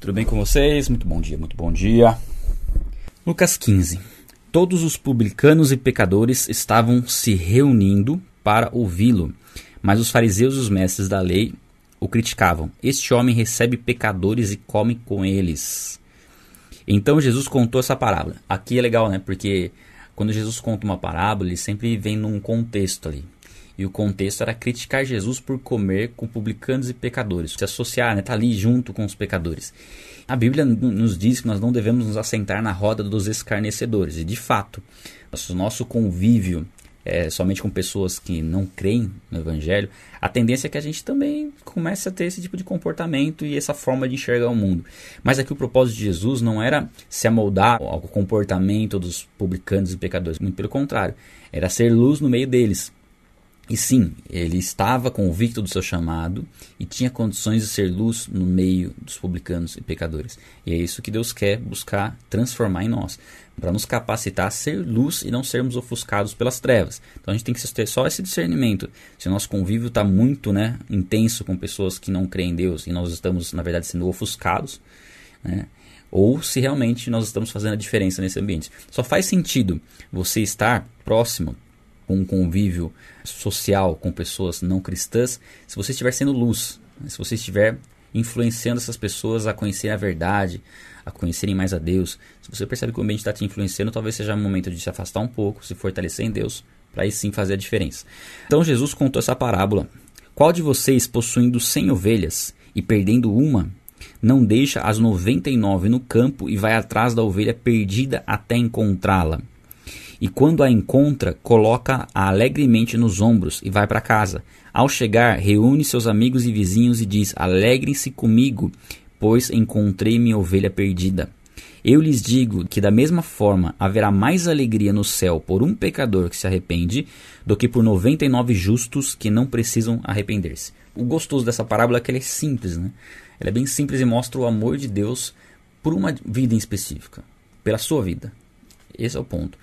Tudo bem com vocês? Muito bom dia, muito bom dia. Lucas 15. Todos os publicanos e pecadores estavam se reunindo para ouvi-lo, mas os fariseus e os mestres da lei o criticavam. Este homem recebe pecadores e come com eles. Então Jesus contou essa parábola. Aqui é legal, né? Porque quando Jesus conta uma parábola, ele sempre vem num contexto ali. E o contexto era criticar Jesus por comer com publicanos e pecadores, se associar, né, tá ali junto com os pecadores. A Bíblia nos diz que nós não devemos nos assentar na roda dos escarnecedores, e de fato, nosso, nosso convívio é, somente com pessoas que não creem no Evangelho, a tendência é que a gente também comece a ter esse tipo de comportamento e essa forma de enxergar o mundo. Mas aqui o propósito de Jesus não era se amoldar ao comportamento dos publicanos e pecadores, muito pelo contrário, era ser luz no meio deles. E sim, ele estava convicto do seu chamado e tinha condições de ser luz no meio dos publicanos e pecadores. E é isso que Deus quer buscar transformar em nós, para nos capacitar a ser luz e não sermos ofuscados pelas trevas. Então a gente tem que ter só esse discernimento. Se o nosso convívio está muito né, intenso com pessoas que não creem em Deus e nós estamos, na verdade, sendo ofuscados, né, ou se realmente nós estamos fazendo a diferença nesse ambiente. Só faz sentido você estar próximo com um convívio social com pessoas não cristãs, se você estiver sendo luz, né? se você estiver influenciando essas pessoas a conhecer a verdade, a conhecerem mais a Deus. Se você percebe que o ambiente está te influenciando, talvez seja o momento de se afastar um pouco, se fortalecer em Deus, para aí sim fazer a diferença. Então Jesus contou essa parábola. Qual de vocês, possuindo cem ovelhas e perdendo uma, não deixa as noventa e nove no campo e vai atrás da ovelha perdida até encontrá-la? E quando a encontra, coloca-a alegremente nos ombros e vai para casa. Ao chegar, reúne seus amigos e vizinhos e diz: Alegrem-se comigo, pois encontrei minha ovelha perdida. Eu lhes digo que, da mesma forma, haverá mais alegria no céu por um pecador que se arrepende do que por 99 justos que não precisam arrepender-se. O gostoso dessa parábola é que ela é simples, né? Ela é bem simples e mostra o amor de Deus por uma vida em específica, pela sua vida. Esse é o ponto.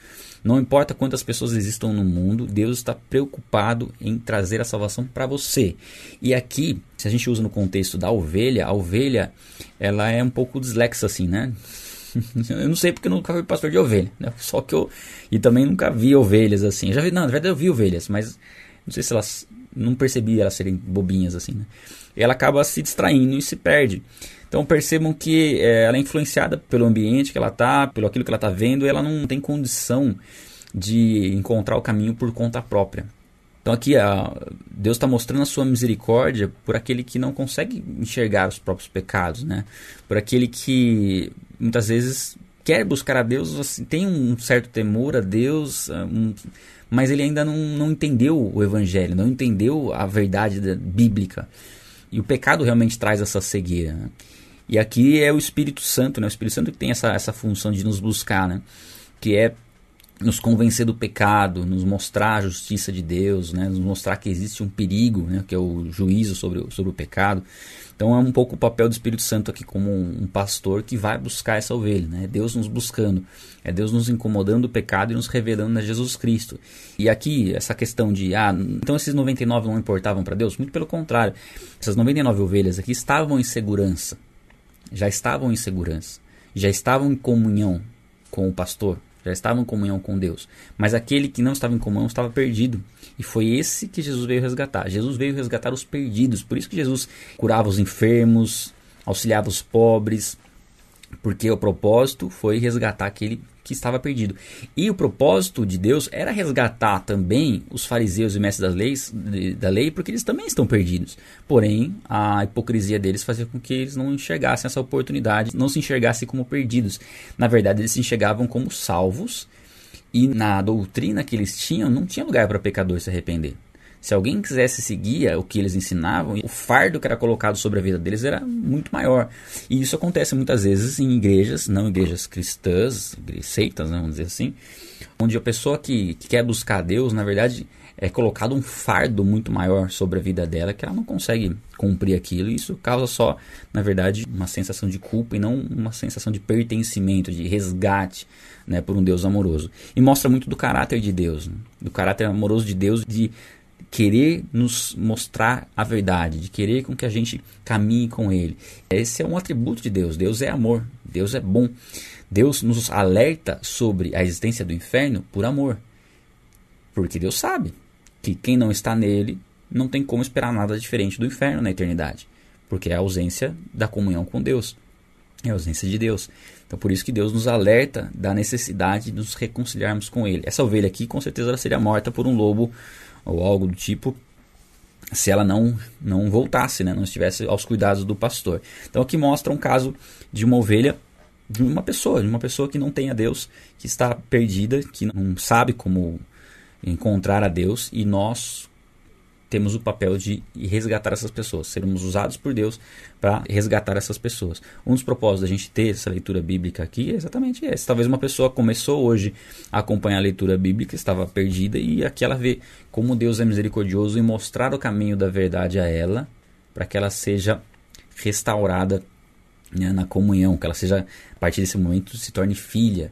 Não importa quantas pessoas existam no mundo, Deus está preocupado em trazer a salvação para você. E aqui, se a gente usa no contexto da ovelha, a ovelha ela é um pouco dislexa assim, né? eu não sei porque eu nunca fui pastor de ovelha, né? Só que eu e também nunca vi ovelhas assim. Eu já vi, não, na verdade eu vi ovelhas, mas não sei se elas não percebi elas serem bobinhas assim, né? Ela acaba se distraindo e se perde. Então percebam que é, ela é influenciada pelo ambiente que ela está, pelo aquilo que ela está vendo, e ela não tem condição de encontrar o caminho por conta própria. Então aqui a, Deus está mostrando a sua misericórdia por aquele que não consegue enxergar os próprios pecados, né? Por aquele que muitas vezes quer buscar a Deus, assim, tem um certo temor a Deus, um, mas ele ainda não, não entendeu o Evangelho, não entendeu a verdade da, bíblica. E o pecado realmente traz essa cegueira. Né? E aqui é o Espírito Santo, né? O Espírito Santo que tem essa, essa função de nos buscar, né? Que é nos convencer do pecado, nos mostrar a justiça de Deus, né? nos mostrar que existe um perigo, né? que é o juízo sobre, sobre o pecado. Então é um pouco o papel do Espírito Santo aqui como um, pastor que vai buscar essa ovelha, né? É Deus nos buscando, é Deus nos incomodando o pecado e nos revelando a Jesus Cristo. E aqui essa questão de ah, então esses 99 não importavam para Deus? Muito pelo contrário. Essas 99 ovelhas aqui estavam em segurança já estavam em segurança, já estavam em comunhão com o pastor, já estavam em comunhão com Deus. Mas aquele que não estava em comunhão estava perdido. E foi esse que Jesus veio resgatar. Jesus veio resgatar os perdidos. Por isso que Jesus curava os enfermos, auxiliava os pobres, porque o propósito foi resgatar aquele que estava perdido. E o propósito de Deus era resgatar também os fariseus e mestres das leis, da lei, porque eles também estão perdidos. Porém, a hipocrisia deles fazia com que eles não enxergassem essa oportunidade, não se enxergassem como perdidos. Na verdade, eles se enxergavam como salvos e na doutrina que eles tinham, não tinha lugar para pecador se arrepender. Se alguém quisesse seguir o que eles ensinavam, o fardo que era colocado sobre a vida deles era muito maior. E isso acontece muitas vezes em igrejas, não igrejas cristãs, seitas, né, vamos dizer assim, onde a pessoa que, que quer buscar Deus, na verdade, é colocado um fardo muito maior sobre a vida dela que ela não consegue cumprir aquilo. E isso causa só, na verdade, uma sensação de culpa e não uma sensação de pertencimento, de resgate né, por um Deus amoroso. E mostra muito do caráter de Deus, né? do caráter amoroso de Deus, de querer nos mostrar a verdade, de querer com que a gente caminhe com Ele. Esse é um atributo de Deus. Deus é amor, Deus é bom. Deus nos alerta sobre a existência do inferno por amor. Porque Deus sabe que quem não está nele não tem como esperar nada diferente do inferno na eternidade. Porque é a ausência da comunhão com Deus. É a ausência de Deus. Então por isso que Deus nos alerta da necessidade de nos reconciliarmos com Ele. Essa ovelha aqui com certeza ela seria morta por um lobo ou algo do tipo se ela não não voltasse, né? não estivesse aos cuidados do pastor. Então aqui mostra um caso de uma ovelha de uma pessoa, de uma pessoa que não tem a Deus, que está perdida, que não sabe como encontrar a Deus e nós temos o papel de resgatar essas pessoas, sermos usados por Deus para resgatar essas pessoas. Um dos propósitos da gente ter essa leitura bíblica aqui é exatamente esse. Talvez uma pessoa começou hoje a acompanhar a leitura bíblica, estava perdida e aqui ela vê como Deus é misericordioso em mostrar o caminho da verdade a ela, para que ela seja restaurada né, na comunhão, que ela seja, a partir desse momento, se torne filha.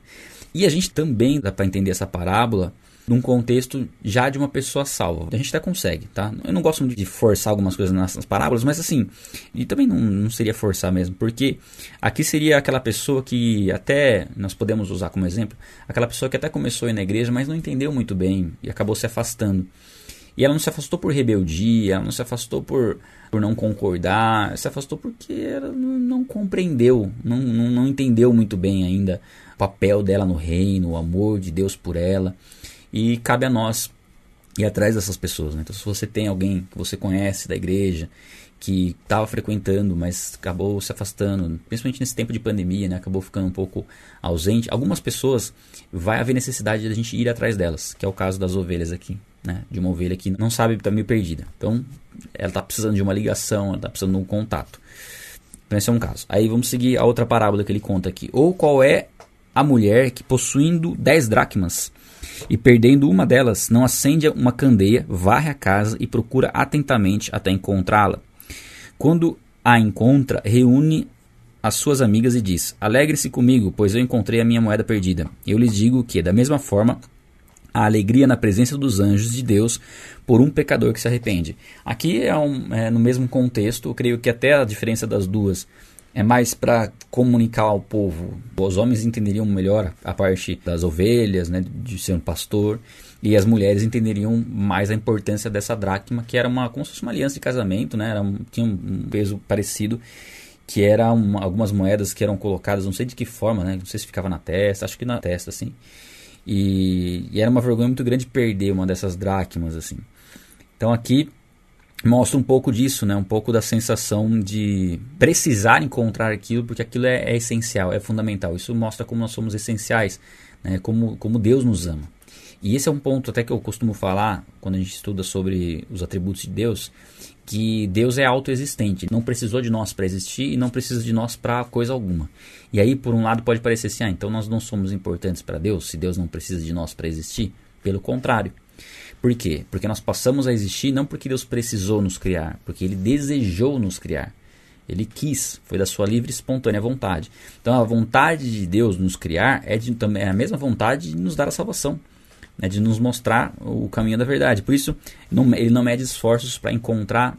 E a gente também dá para entender essa parábola num contexto já de uma pessoa salva. A gente até consegue, tá? Eu não gosto muito de forçar algumas coisas nas parábolas, mas assim, e também não, não seria forçar mesmo, porque aqui seria aquela pessoa que até nós podemos usar como exemplo, aquela pessoa que até começou a ir na igreja, mas não entendeu muito bem e acabou se afastando. E ela não se afastou por rebeldia, ela não se afastou por, por não concordar, se afastou porque ela não, compreendeu, não, não, não entendeu muito bem ainda o papel dela no reino, o amor de Deus por ela. E cabe a nós ir atrás dessas pessoas. Né? Então, se você tem alguém que você conhece da igreja, que estava frequentando, mas acabou se afastando, principalmente nesse tempo de pandemia, né? acabou ficando um pouco ausente. Algumas pessoas vai haver necessidade de a gente ir atrás delas, que é o caso das ovelhas aqui, né? De uma ovelha que não sabe, está meio perdida. Então, ela está precisando de uma ligação, ela está precisando de um contato. Então, esse é um caso. Aí vamos seguir a outra parábola que ele conta aqui. Ou qual é a mulher que possuindo 10 dracmas e perdendo uma delas, não acende uma candeia, varre a casa e procura atentamente até encontrá-la. Quando a encontra, reúne as suas amigas e diz: Alegre-se comigo, pois eu encontrei a minha moeda perdida. Eu lhes digo que, da mesma forma, a alegria na presença dos anjos de Deus por um pecador que se arrepende. Aqui é, um, é no mesmo contexto, eu creio que até a diferença das duas é mais para comunicar ao povo. Os homens entenderiam melhor a parte das ovelhas, né, de ser um pastor, e as mulheres entenderiam mais a importância dessa dracma, que era uma como se fosse uma aliança de casamento, né, era um, tinha um peso parecido, que era uma, algumas moedas que eram colocadas, não sei de que forma, né, não sei se ficava na testa, acho que na testa, assim. E, e era uma vergonha muito grande perder uma dessas dracmas, assim. Então aqui mostra um pouco disso, né? Um pouco da sensação de precisar encontrar aquilo, porque aquilo é, é essencial, é fundamental. Isso mostra como nós somos essenciais, né? Como, como Deus nos ama. E esse é um ponto até que eu costumo falar quando a gente estuda sobre os atributos de Deus, que Deus é autoexistente, não precisou de nós para existir e não precisa de nós para coisa alguma. E aí, por um lado, pode parecer assim, ah, então nós não somos importantes para Deus, se Deus não precisa de nós para existir. Pelo contrário, por quê? Porque nós passamos a existir não porque Deus precisou nos criar, porque Ele desejou nos criar. Ele quis, foi da sua livre e espontânea vontade. Então a vontade de Deus nos criar é, de, é a mesma vontade de nos dar a salvação, né, de nos mostrar o caminho da verdade. Por isso, não, ele não mede esforços para encontrar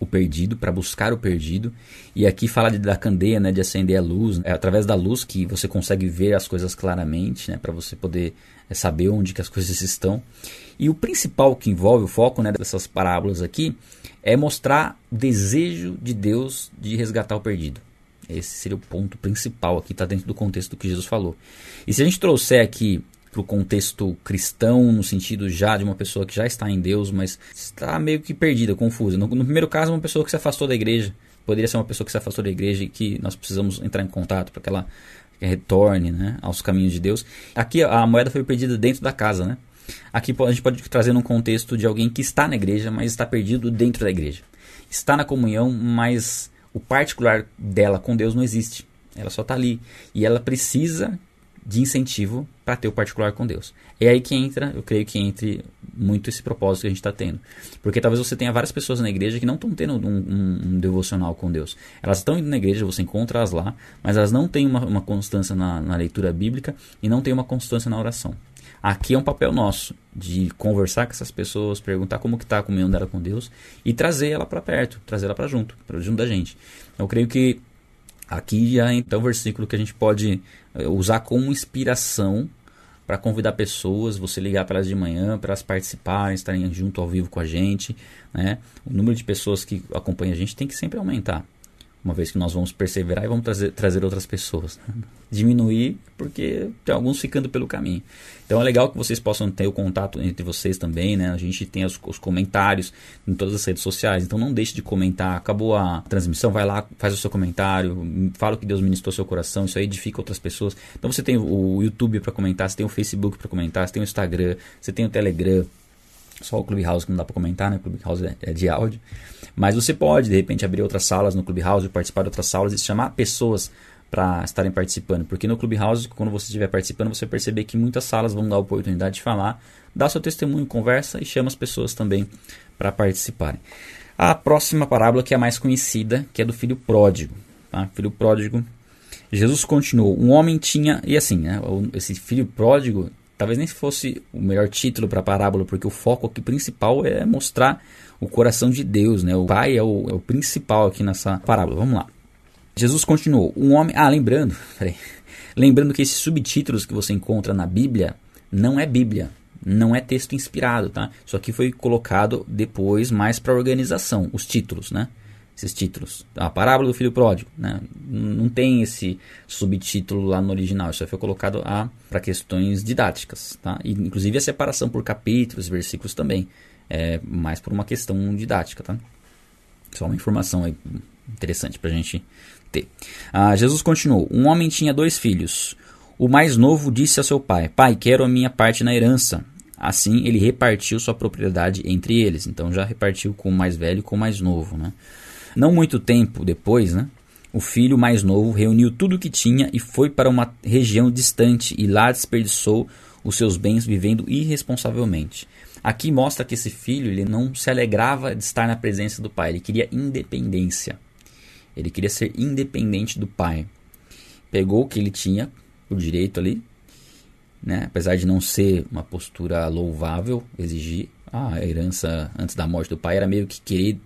o perdido, para buscar o perdido. E aqui fala de, da candeia, né, de acender a luz. É através da luz que você consegue ver as coisas claramente, né, para você poder é, saber onde que as coisas estão. E o principal que envolve o foco né, dessas parábolas aqui é mostrar o desejo de Deus de resgatar o perdido. Esse seria o ponto principal aqui, está dentro do contexto do que Jesus falou. E se a gente trouxer aqui para o contexto cristão, no sentido já de uma pessoa que já está em Deus, mas está meio que perdida, confusa. No, no, primeiro caso, uma pessoa que se afastou da igreja. Poderia ser uma pessoa que se afastou da igreja e que nós precisamos entrar em contato para que ela retorne né, aos caminhos de Deus. Aqui a moeda foi perdida dentro da casa, né? Aqui a gente pode trazer num contexto de alguém que está na igreja, mas está perdido dentro da igreja. Está na comunhão, mas o particular dela com Deus não existe. Ela só está ali. E ela precisa de incentivo para ter o particular com Deus. É aí que entra, eu creio que entre muito esse propósito que a gente está tendo. Porque talvez você tenha várias pessoas na igreja que não estão tendo um, um, um, devocional com Deus. Elas estão indo na igreja, você encontra elas lá, mas elas não têm uma, uma constância na, na leitura bíblica e não têm uma constância na oração. Aqui é um papel nosso de conversar com essas pessoas, perguntar como que está a comunhão dela com Deus e trazer ela para perto, trazer ela para junto, para junto da gente. Eu creio que aqui já então o versículo que a gente pode usar como inspiração para convidar pessoas, você ligar para elas de manhã, para elas participarem, estarem junto ao vivo com a gente. Né? O número de pessoas que acompanham a gente tem que sempre aumentar uma vez que nós vamos perseverar e vamos trazer, trazer outras pessoas. Diminuir, porque tem alguns ficando pelo caminho. Então é legal que vocês possam ter o contato entre vocês também, né? A gente tem os, os comentários em todas as redes sociais, então não deixe de comentar. Acabou a transmissão, vai lá, faz o seu comentário, fala o que Deus ministrou seu coração, isso aí edifica outras pessoas. Então você tem o YouTube para comentar, você tem o Facebook para comentar, você tem o Instagram, você tem o Telegram, só o Clubhouse que não dá para comentar, né? O Clubhouse é, é de áudio. Mas você pode, de repente, abrir outras salas no Clubhouse, participar de outras salas e chamar pessoas para estarem participando. Porque no Clubhouse, quando você estiver participando, você vai perceber que muitas salas vão dar a oportunidade de falar, dar seu testemunho, conversa e chama as pessoas também para participarem. A próxima parábola que é a mais conhecida, que é do filho pródigo. Tá? Filho pródigo. Jesus continuou: Um homem tinha. E assim, né, esse filho pródigo talvez nem fosse o melhor título para a parábola, porque o foco aqui principal é mostrar o coração de Deus, né? O Pai é o, é o principal aqui nessa parábola. Vamos lá. Jesus continuou: Um homem. Ah, lembrando, peraí. Lembrando que esses subtítulos que você encontra na Bíblia não é Bíblia, não é texto inspirado, tá? Isso aqui foi colocado depois mais para organização, os títulos, né? Esses títulos. A parábola do filho pródigo, né? Não tem esse subtítulo lá no original, isso foi colocado para questões didáticas, tá? E, inclusive a separação por capítulos, versículos também é mais por uma questão didática, tá? Só uma informação aí interessante para a gente ter. Ah, Jesus continuou: Um homem tinha dois filhos. O mais novo disse a seu pai: Pai, quero a minha parte na herança. Assim ele repartiu sua propriedade entre eles. Então já repartiu com o mais velho e com o mais novo. Né? Não muito tempo depois, né, o filho mais novo reuniu tudo o que tinha e foi para uma região distante e lá desperdiçou os seus bens vivendo irresponsavelmente. Aqui mostra que esse filho ele não se alegrava de estar na presença do pai, ele queria independência. Ele queria ser independente do pai. Pegou o que ele tinha, o direito ali, né? apesar de não ser uma postura louvável, exigir a herança antes da morte do pai, era meio que querer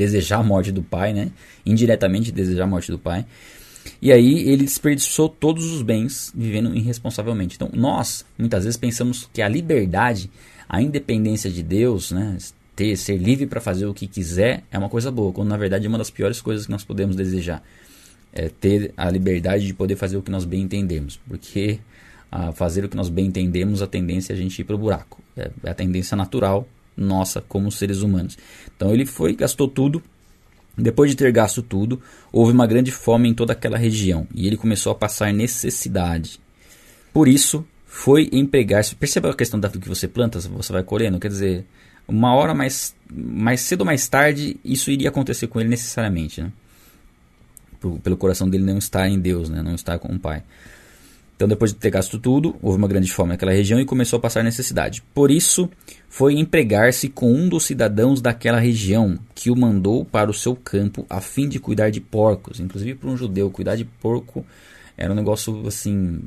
desejar a morte do pai, né? indiretamente desejar a morte do pai. E aí ele desperdiçou todos os bens vivendo irresponsavelmente. Então nós muitas vezes pensamos que a liberdade a independência de Deus, né, ter, ser livre para fazer o que quiser, é uma coisa boa, quando na verdade é uma das piores coisas que nós podemos desejar. É ter a liberdade de poder fazer o que nós bem entendemos, porque a fazer o que nós bem entendemos, a tendência é a gente ir para o buraco. É, é a tendência natural nossa como seres humanos. Então ele foi, gastou tudo. Depois de ter gasto tudo, houve uma grande fome em toda aquela região e ele começou a passar necessidade. Por isso, foi empregar-se. Perceba a questão do que você planta, você vai colhendo. Quer dizer, uma hora mais, mais cedo ou mais tarde, isso iria acontecer com ele necessariamente. Né? Pelo coração dele não estar em Deus, né? não estar com o Pai. Então, depois de ter gasto tudo, houve uma grande fome naquela região e começou a passar necessidade. Por isso, foi empregar-se com um dos cidadãos daquela região, que o mandou para o seu campo a fim de cuidar de porcos. Inclusive, para um judeu, cuidar de porco era um negócio assim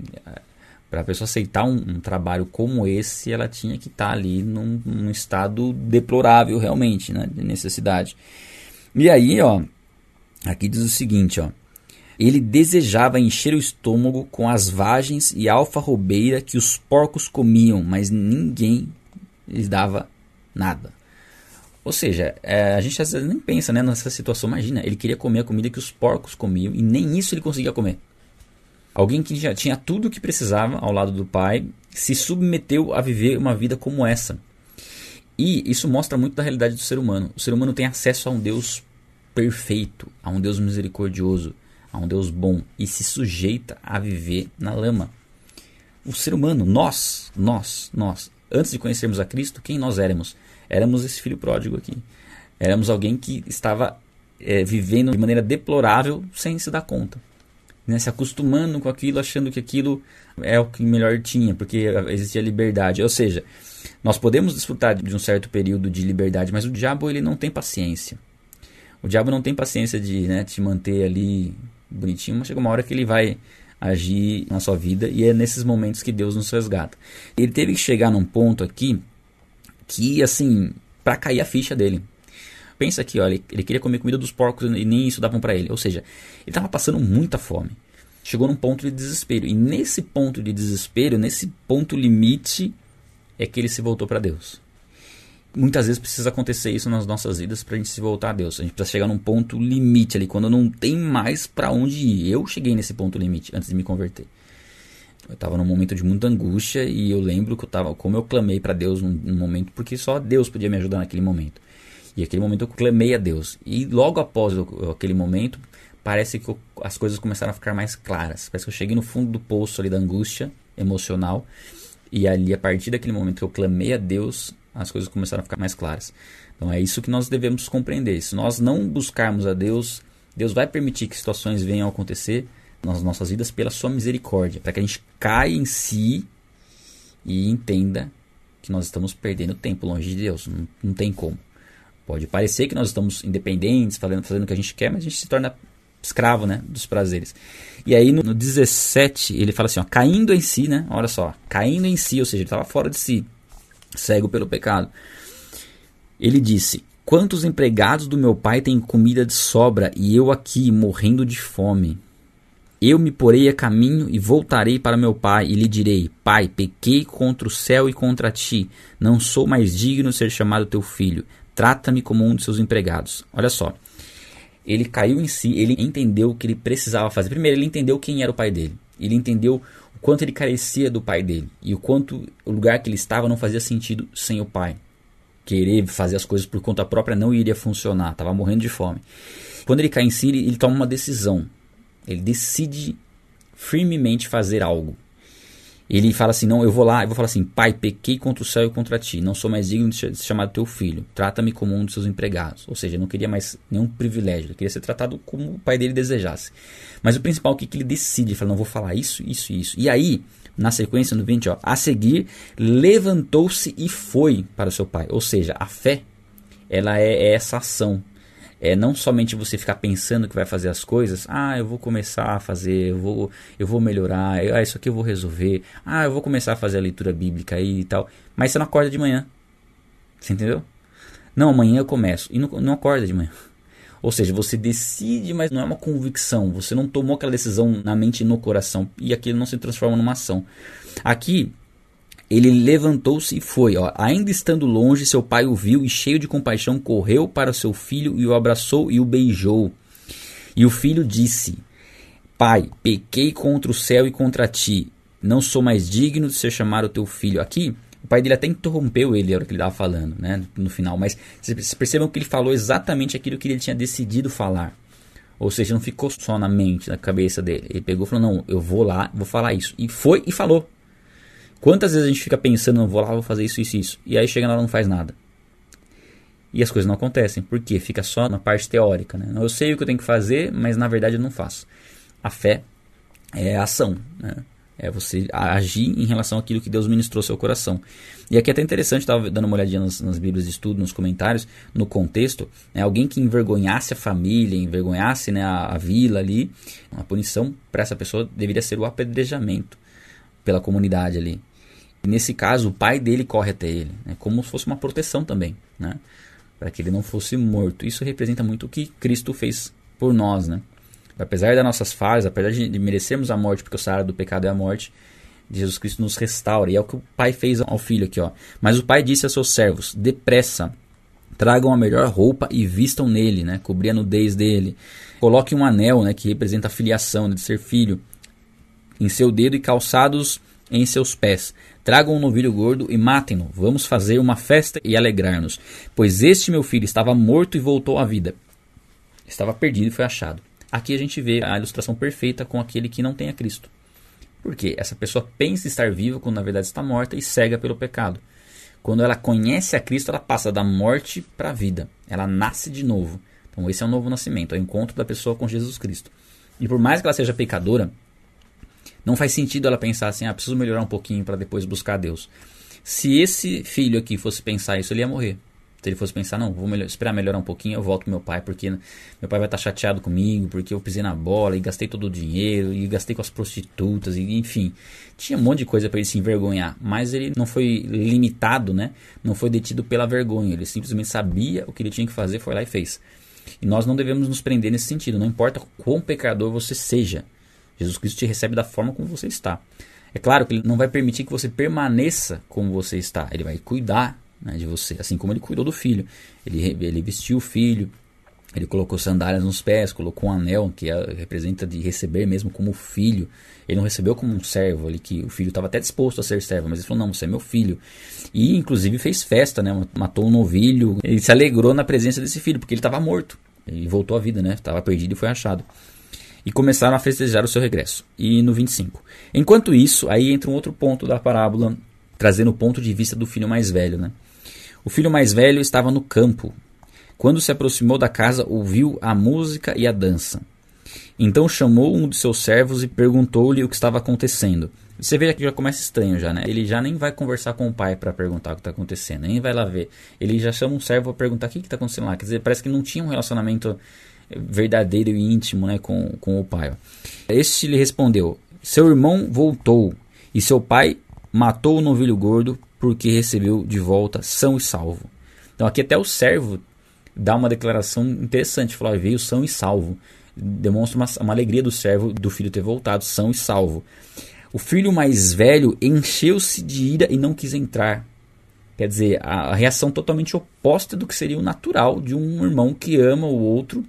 para a pessoa aceitar um, um, trabalho como esse, ela tinha que estar tá ali num, num, estado deplorável realmente, né, de necessidade. E aí, ó, aqui diz o seguinte, ó, ele desejava encher o estômago com as vagens e alfarrobeira que os porcos comiam, mas ninguém lhes dava nada. Ou seja, é, a gente às vezes nem pensa né, nessa situação. Imagina, ele queria comer a comida que os porcos comiam e nem isso ele conseguia comer. Alguém que já tinha tudo o que precisava ao lado do pai se submeteu a viver uma vida como essa. E isso mostra muito da realidade do ser humano. O ser humano tem acesso a um Deus perfeito, a um Deus misericordioso, a um Deus bom e se sujeita a viver na lama. O ser humano, nós, nós, nós, antes de conhecermos a Cristo, quem nós éramos? Éramos esse filho pródigo aqui. Éramos alguém que estava é, vivendo de maneira deplorável sem se dar conta né, se acostumando com aquilo, achando que aquilo é o que melhor tinha, porque existia liberdade. Ou seja, nós podemos desfrutar de um certo período de liberdade, mas o diabo ele não tem paciência. O diabo não tem paciência de né, te manter ali bonitinho, mas chega uma hora que ele vai agir na sua vida e é nesses momentos que Deus nos resgata. Ele teve que chegar num ponto aqui que, assim, para cair a ficha dele. Pensa aqui, olha, ele queria comer comida dos porcos e nem isso davam para ele. Ou seja, ele estava passando muita fome. Chegou num ponto de desespero. E nesse ponto de desespero, nesse ponto limite, é que ele se voltou para Deus. Muitas vezes precisa acontecer isso nas nossas vidas para a gente se voltar a Deus. A gente precisa chegar num ponto limite ali, quando não tem mais para onde ir. Eu cheguei nesse ponto limite antes de me converter. Eu estava num momento de muita angústia e eu lembro que eu tava, como eu clamei para Deus num, num, momento, porque só Deus podia me ajudar naquele momento. E aquele momento eu clamei a Deus. E logo após eu, aquele momento, parece que eu, as coisas começaram a ficar mais claras. Parece que eu cheguei no fundo do poço ali da angústia emocional. E ali, a partir daquele momento que eu clamei a Deus, as coisas começaram a ficar mais claras. Então é isso que nós devemos compreender. Se nós não buscarmos a Deus, Deus vai permitir que situações venham a acontecer nas nossas vidas pela sua misericórdia, para que a gente caia em si e entenda que nós estamos perdendo tempo longe de Deus. Não, não tem como. Pode parecer que nós estamos independentes, fazendo, fazendo o que a gente quer, mas a gente se torna escravo né, dos prazeres. E aí no, no 17 ele fala assim, ó, caindo em si, né? Olha só, caindo em si, ou seja, ele estava fora de si, cego pelo pecado. Ele disse: Quantos empregados do meu pai têm comida de sobra e eu aqui morrendo de fome? Eu me porei a caminho e voltarei para meu pai e lhe direi: Pai, pequei contra o céu e contra ti. Não sou mais digno de ser chamado teu filho. Trata-me como um de seus empregados. Olha só. Ele caiu em si, ele entendeu o que ele precisava fazer. Primeiro, ele entendeu quem era o pai dele. Ele entendeu quanto ele carecia do pai dele e o quanto o lugar que ele estava não fazia sentido sem o pai. Querer fazer as coisas por conta própria não iria funcionar, estava morrendo de fome. Quando ele cai em si, ele, ele toma uma decisão. Ele decide firmemente fazer algo. Ele fala assim: Não, eu vou lá, eu vou falar assim: Pai, pequei contra o céu e contra ti, não sou mais digno de ser chamado teu filho, trata-me como um dos seus empregados. Ou seja, não queria mais nenhum privilégio, ele queria ser tratado como o pai dele desejasse. Mas o principal, o que, que ele decide? Ele fala: Não, vou falar isso, isso e isso. E aí, na sequência, no 20, ó, a seguir, levantou-se e foi para o seu pai. Ou seja, a fé, ela é, é essa ação é não somente você ficar pensando que vai fazer as coisas, ah, eu vou começar a fazer, eu vou, eu vou melhorar, ah, isso aqui eu vou resolver, ah, eu vou começar a fazer a leitura bíblica aí e tal, mas você não acorda de manhã. Você entendeu? Não, amanhã eu começo e não, não acorda de manhã. Ou seja, você decide, mas não é uma convicção. Você não tomou aquela decisão na mente e no coração. E aquilo não se transforma numa ação. Aqui, ele levantou-se e foi. Ó. Ainda estando longe, seu pai o viu e, cheio de compaixão, correu para seu filho e o abraçou e o beijou. E o filho disse: Pai, pequei contra o céu e contra ti. Não sou mais digno de ser chamado teu filho. Aqui, o pai dele até interrompeu ele, era o que ele estava falando, né, no final. Mas vocês percebam que ele falou exatamente aquilo que ele tinha decidido falar. Ou seja, não ficou só na mente, na cabeça dele. Ele pegou e falou: Não, eu vou lá, vou falar isso. E foi e falou. Quantas vezes a gente fica pensando, não vou lá, vou fazer isso, isso, isso, e aí chega hora não faz nada. E as coisas não acontecem, porque fica só na parte teórica. Né? Eu sei o que eu tenho que fazer, mas na verdade eu não faço. A fé é a ação, né? é você agir em relação àquilo que Deus ministrou ao seu coração. E aqui é até interessante, estava dando uma olhadinha nas, nas Bíblias de estudo, nos comentários, no contexto, né, alguém que envergonhasse a família, envergonhasse né, a, a vila ali, a punição para essa pessoa deveria ser o apedrejamento pela comunidade ali. Nesse caso, o pai dele corre até ele, né, como se fosse uma proteção também, né, para que ele não fosse morto. Isso representa muito o que Cristo fez por nós. Né. Apesar das nossas falhas, apesar de merecermos a morte, porque o salário do pecado é a morte, Jesus Cristo nos restaura. E é o que o pai fez ao filho aqui. Ó. Mas o pai disse a seus servos: depressa, tragam a melhor roupa e vistam nele, né, cobrir a nudez dele. Coloque um anel né, que representa a filiação, né, de ser filho, em seu dedo e calçados em seus pés. Tragam um novilho gordo e matem-no. Vamos fazer uma festa e alegrar-nos. Pois este meu filho estava morto e voltou à vida. Estava perdido e foi achado. Aqui a gente vê a ilustração perfeita com aquele que não tem a Cristo. Porque essa pessoa pensa estar viva quando na verdade está morta e cega pelo pecado. Quando ela conhece a Cristo, ela passa da morte para a vida. Ela nasce de novo. Então esse é o novo nascimento, é o encontro da pessoa com Jesus Cristo. E por mais que ela seja pecadora, não faz sentido ela pensar assim, ah, preciso melhorar um pouquinho para depois buscar Deus. Se esse filho aqui fosse pensar isso, ele ia morrer. Se ele fosse pensar, não, vou melhor, esperar melhorar um pouquinho, eu volto pro meu pai, porque meu pai vai estar tá chateado comigo, porque eu pisei na bola e gastei todo o dinheiro, e gastei com as prostitutas, e enfim. Tinha um monte de coisa para ele se envergonhar, mas ele não foi limitado, né? Não foi detido pela vergonha, ele simplesmente sabia o que ele tinha que fazer, foi lá e fez. E nós não devemos nos prender nesse sentido, não importa quão pecador você seja. Jesus Cristo te recebe da forma como você está. É claro que ele não vai permitir que você permaneça como você está, ele vai cuidar né, de você, assim como ele cuidou do filho. Ele, ele vestiu o filho, ele colocou sandálias nos pés, colocou um anel que é, representa de receber mesmo como filho. Ele não recebeu como um servo, ali que o filho estava até disposto a ser servo, mas ele falou: "Não, você é meu filho". E inclusive fez festa, né? Matou um novilho. Ele se alegrou na presença desse filho, porque ele estava morto. Ele voltou à vida, né? Estava perdido e foi achado. E começaram a festejar o seu regresso. E no 25. Enquanto isso, aí entra um outro ponto da parábola, trazendo o ponto de vista do filho mais velho, né? O filho mais velho estava no campo. Quando se aproximou da casa, ouviu a música e a dança. Então chamou um de seus servos e perguntou-lhe o que estava acontecendo. Você vê que já começa estranho já, né? Ele já nem vai conversar com o pai para perguntar o que está acontecendo, nem vai lá ver. Ele já chama um servo para perguntar o que está acontecendo lá. Quer dizer, parece que não tinha um relacionamento verdadeiro e íntimo né, com, com o pai. Este lhe respondeu: Seu irmão voltou e seu pai matou o novilho gordo porque recebeu de volta são e salvo. Então aqui até o servo dá uma declaração interessante, falar veio são e salvo. Demonstra uma, uma alegria do servo do filho ter voltado são e salvo. O filho mais velho encheu-se de ira e não quis entrar. Quer dizer, a reação totalmente oposta do que seria o natural de um irmão que ama o outro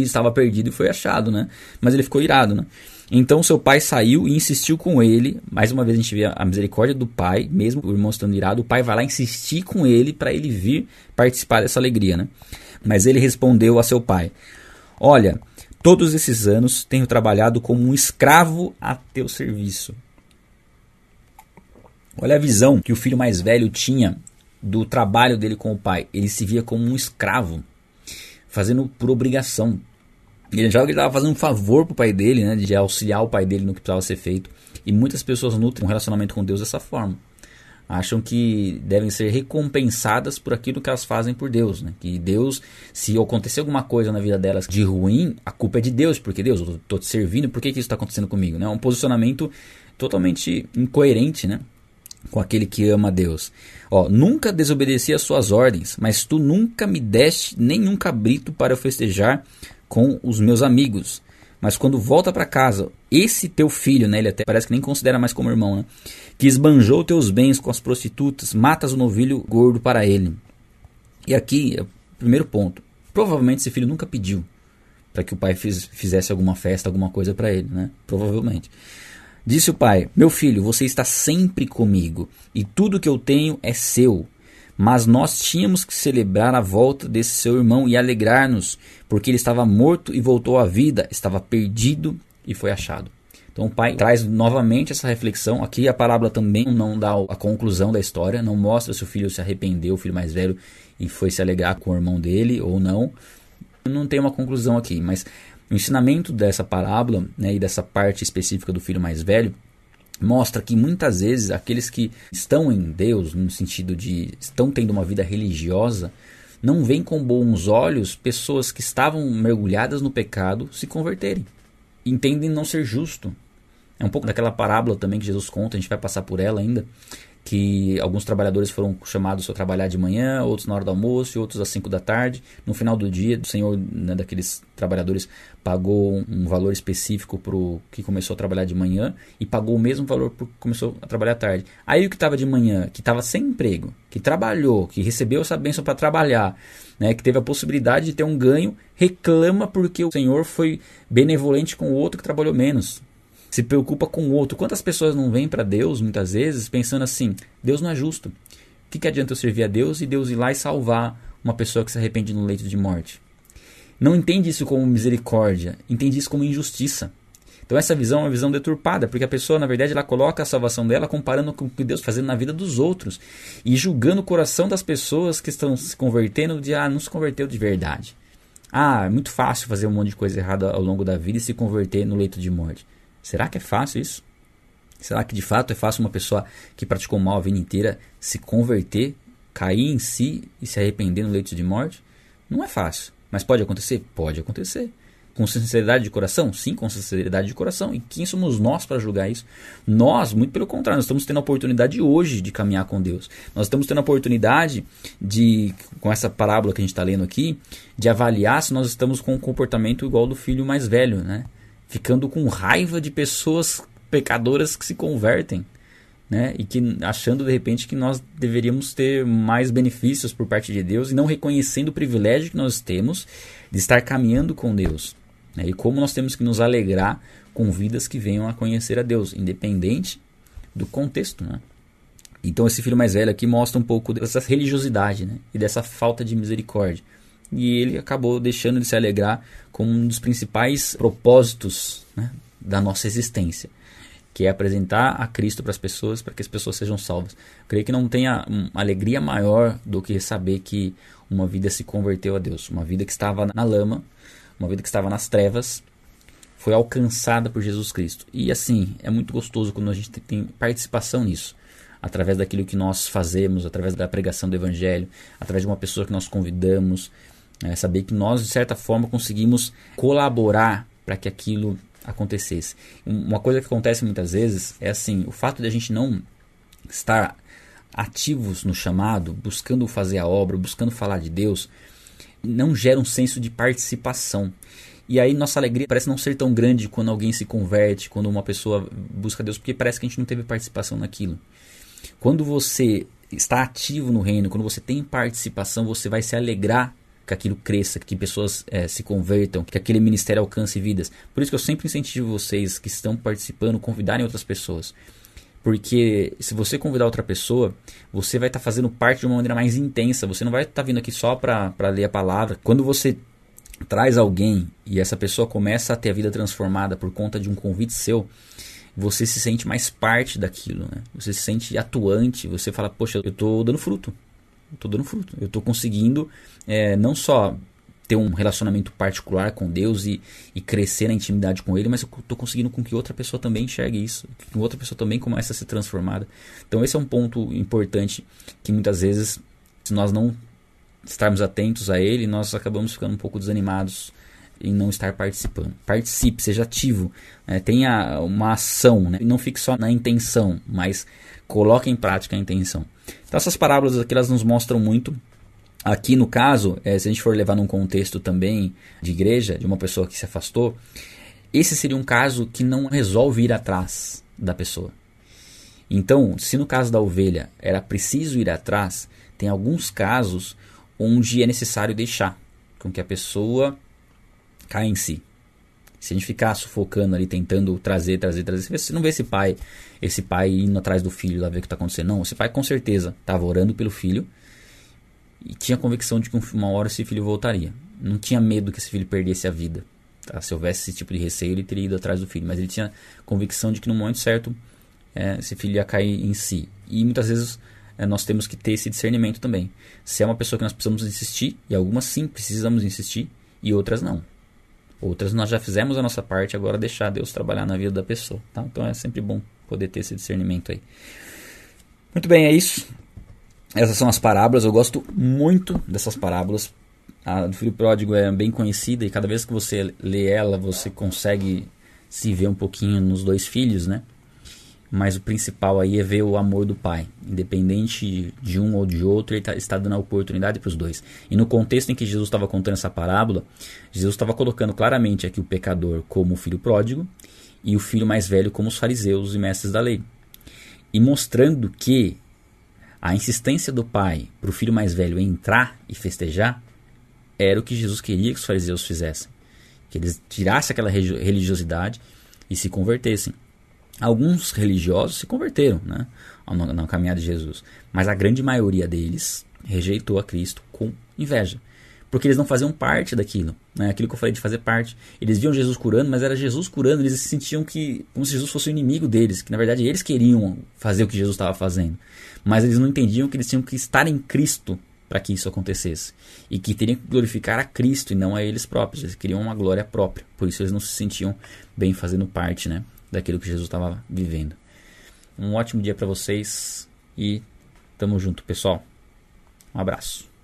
que estava perdido e foi achado, né? Mas ele ficou irado, né? Então seu pai saiu e insistiu com ele. Mais uma vez a gente vê a misericórdia do pai, mesmo o irmão estando irado, o pai vai lá insistir com ele para ele vir participar dessa alegria, né? Mas ele respondeu a seu pai: Olha, todos esses anos tenho trabalhado como um escravo a teu serviço. Olha a visão que o filho mais velho tinha do trabalho dele com o pai. Ele se via como um escravo, fazendo por obrigação. Ele já estava fazendo um favor pro pai dele, né, de auxiliar o pai dele no que precisava ser feito. E muitas pessoas nutrem um relacionamento com Deus dessa forma. Acham que devem ser recompensadas por aquilo que elas fazem por Deus. Né? Que Deus, se acontecer alguma coisa na vida delas de ruim, a culpa é de Deus, porque Deus, eu estou te servindo, por que, que isso está acontecendo comigo? É né? um posicionamento totalmente incoerente né? Com aquele que ama Deus. Ó, nunca desobedeci às suas ordens, mas tu nunca me deste nenhum cabrito para eu festejar com os meus amigos. Mas quando volta para casa, esse teu filho, né, ele até parece que nem considera mais como irmão, né, que esbanjou teus bens com as prostitutas, matas o novilho gordo para ele. E aqui é primeiro ponto. Provavelmente esse filho nunca pediu para que o pai fiz, fizesse alguma festa, alguma coisa para ele, né? Provavelmente. Disse o pai: Meu filho, você está sempre comigo, e tudo que eu tenho é seu. Mas nós tínhamos que celebrar a volta desse seu irmão e alegrar-nos, porque ele estava morto e voltou à vida, estava perdido e foi achado. Então o pai traz novamente essa reflexão. Aqui a parábola também não dá a conclusão da história, não mostra se o filho se arrependeu, o filho mais velho, e foi se alegrar com o irmão dele ou não. Não tem uma conclusão aqui, mas o ensinamento dessa parábola né, e dessa parte específica do filho mais velho mostra que muitas vezes aqueles que estão em Deus, no sentido de estão tendo uma vida religiosa, não veem com bons olhos pessoas que estavam mergulhadas no pecado se converterem. Entendem não ser justo. É um pouco daquela parábola também que Jesus conta, a gente vai passar por ela ainda, que alguns trabalhadores foram chamados a trabalhar de manhã, outros na hora do almoço e outros às 5 da tarde. No final do dia, o senhor né, daqueles trabalhadores pagou um valor específico para o que começou a trabalhar de manhã e pagou o mesmo valor para que começou a trabalhar à tarde. Aí o que estava de manhã, que estava sem emprego, que trabalhou, que recebeu essa bênção para trabalhar, né, que teve a possibilidade de ter um ganho, reclama porque o senhor foi benevolente com o outro que trabalhou menos se preocupa com o outro. Quantas pessoas não vêm para Deus, muitas vezes, pensando assim: Deus não é justo. O que, que adianta eu servir a Deus e Deus ir lá e salvar uma pessoa que se arrepende no leito de morte? Não entende isso como misericórdia, entende isso como injustiça. Então essa visão é uma visão deturpada, porque a pessoa, na verdade, ela coloca a salvação dela comparando com o que Deus está fazendo na vida dos outros e julgando o coração das pessoas que estão se convertendo de ah, não se converteu de verdade. Ah, é muito fácil fazer um monte de coisa errada ao longo da vida e se converter no leito de morte. Será que é fácil isso? Será que de fato é fácil uma pessoa que praticou mal a vida inteira se converter cair em si e se arrepender no leito de morte, não é fácil. Mas pode acontecer? Pode acontecer. Com sinceridade de coração? Sim, com sinceridade de coração. E quem somos nós para julgar isso? Nós, muito pelo contrário, nós estamos tendo a oportunidade hoje de caminhar com Deus. Nós estamos tendo a oportunidade de, com essa parábola que a gente está lendo aqui, de avaliar se nós estamos com um comportamento igual do filho mais velho, né? Ficando com raiva de pessoas pecadoras que se convertem. Né? E que achando de repente que nós deveríamos ter mais benefícios por parte de Deus e não reconhecendo o privilégio que nós temos de estar caminhando com Deus. Né? E como nós temos que nos alegrar com vidas que venham a conhecer a Deus, independente do contexto. Né? Então esse filho mais velho aqui mostra um pouco dessa religiosidade né? e dessa falta de misericórdia. E ele acabou deixando de se alegrar com um dos principais propósitos né? da nossa existência, que é apresentar a Cristo para as pessoas, para que as pessoas sejam salvas. Eu creio que não tenha alegria maior do que saber que uma vida se converteu a Deus, uma vida que estava na lama, uma vida que estava nas trevas, foi alcançada por Jesus Cristo. E assim, é muito gostoso quando a gente tem participação nisso, através daquilo que nós fazemos, através da pregação do Evangelho, através de uma pessoa que nós convidamos, é, saber que nós, de certa forma, conseguimos colaborar para que aquilo acontecesse. Uma coisa que acontece muitas vezes é assim: o fato de a gente não estar ativos no chamado, buscando fazer a obra, buscando falar de Deus, não gera um senso de participação. E aí nossa alegria parece não ser tão grande quando alguém se converte, quando uma pessoa busca Deus, porque parece que a gente não teve participação naquilo. Quando você está ativo no reino, quando você tem participação, você vai se alegrar que aquilo cresça, que pessoas é, se convertam, que aquele ministério alcance vidas. Por isso que eu sempre incentivo vocês que estão participando, convidarem outras pessoas. Porque se você convidar outra pessoa, você vai estar tá fazendo parte de uma maneira mais intensa. Você não vai estar tá vindo aqui só para ler a palavra. Quando você traz alguém e essa pessoa começa a ter a vida transformada por conta de um convite seu, você se sente mais parte daquilo, né? Você se sente atuante, você fala, poxa, eu estou dando fruto, tô dando fruto, eu estou conseguindo é, não só ter um relacionamento particular com Deus e, e crescer na intimidade com Ele, mas eu estou conseguindo com que outra pessoa também enxergue isso, que outra pessoa também comece a ser transformada. Então esse é um ponto importante que muitas vezes, se nós não estarmos atentos a ele, nós acabamos ficando um pouco desanimados em não estar participando. Participe, seja ativo, né? tenha uma ação, né? não fique só na intenção, mas coloque em prática a intenção. Então essas parábolas aqui elas nos mostram muito Aqui no caso, é, se a gente for levar num contexto também de igreja, de uma pessoa que se afastou, esse seria um caso que não resolve ir atrás da pessoa. Então, se no caso da ovelha era preciso ir atrás, tem alguns casos onde é necessário deixar com que a pessoa caia em si. Se a gente ficar sufocando ali, tentando trazer, trazer, trazer, você não vê esse pai, esse pai indo atrás do filho lá ver o que está acontecendo. Não, esse pai com certeza estava orando pelo filho, e tinha convicção de que uma hora esse filho voltaria. Não tinha medo que esse filho perdesse a vida. Tá? Se houvesse esse tipo de receio, ele teria ido atrás do filho. Mas ele tinha convicção de que no momento certo é, esse filho ia cair em si. E muitas vezes é, nós temos que ter esse discernimento também. Se é uma pessoa que nós precisamos insistir, e algumas sim precisamos insistir, e outras não. Outras nós já fizemos a nossa parte, agora deixar Deus trabalhar na vida da pessoa. Tá? Então é sempre bom poder ter esse discernimento aí. Muito bem, é isso. Essas são as parábolas, eu gosto muito dessas parábolas. A do filho pródigo é bem conhecida e cada vez que você lê ela, você consegue se ver um pouquinho nos dois filhos, né? Mas o principal aí é ver o amor do pai. Independente de um ou de outro, ele tá, está dando a oportunidade para os dois. E no contexto em que Jesus estava contando essa parábola, Jesus estava colocando claramente aqui o pecador como o filho pródigo e o filho mais velho como os fariseus e mestres da lei. E mostrando que a insistência do pai para o filho mais velho entrar e festejar era o que Jesus queria que os fariseus fizessem. Que eles tirassem aquela religiosidade e se convertessem. Alguns religiosos se converteram né, na, caminhada de Jesus, mas a grande maioria deles rejeitou a Cristo com inveja porque eles não faziam parte daquilo, né? aquilo que eu falei de fazer parte. Eles viam Jesus curando, mas era Jesus curando, eles se sentiam que como se Jesus fosse o inimigo deles, que na verdade eles queriam fazer o que Jesus estava fazendo, mas eles não entendiam que eles tinham que estar em Cristo para que isso acontecesse e que teriam que glorificar a Cristo e não a eles próprios. Eles queriam uma glória própria, por isso eles não se sentiam bem fazendo parte, né, daquilo que Jesus estava vivendo. Um ótimo dia para vocês e tamo junto, pessoal. Um abraço.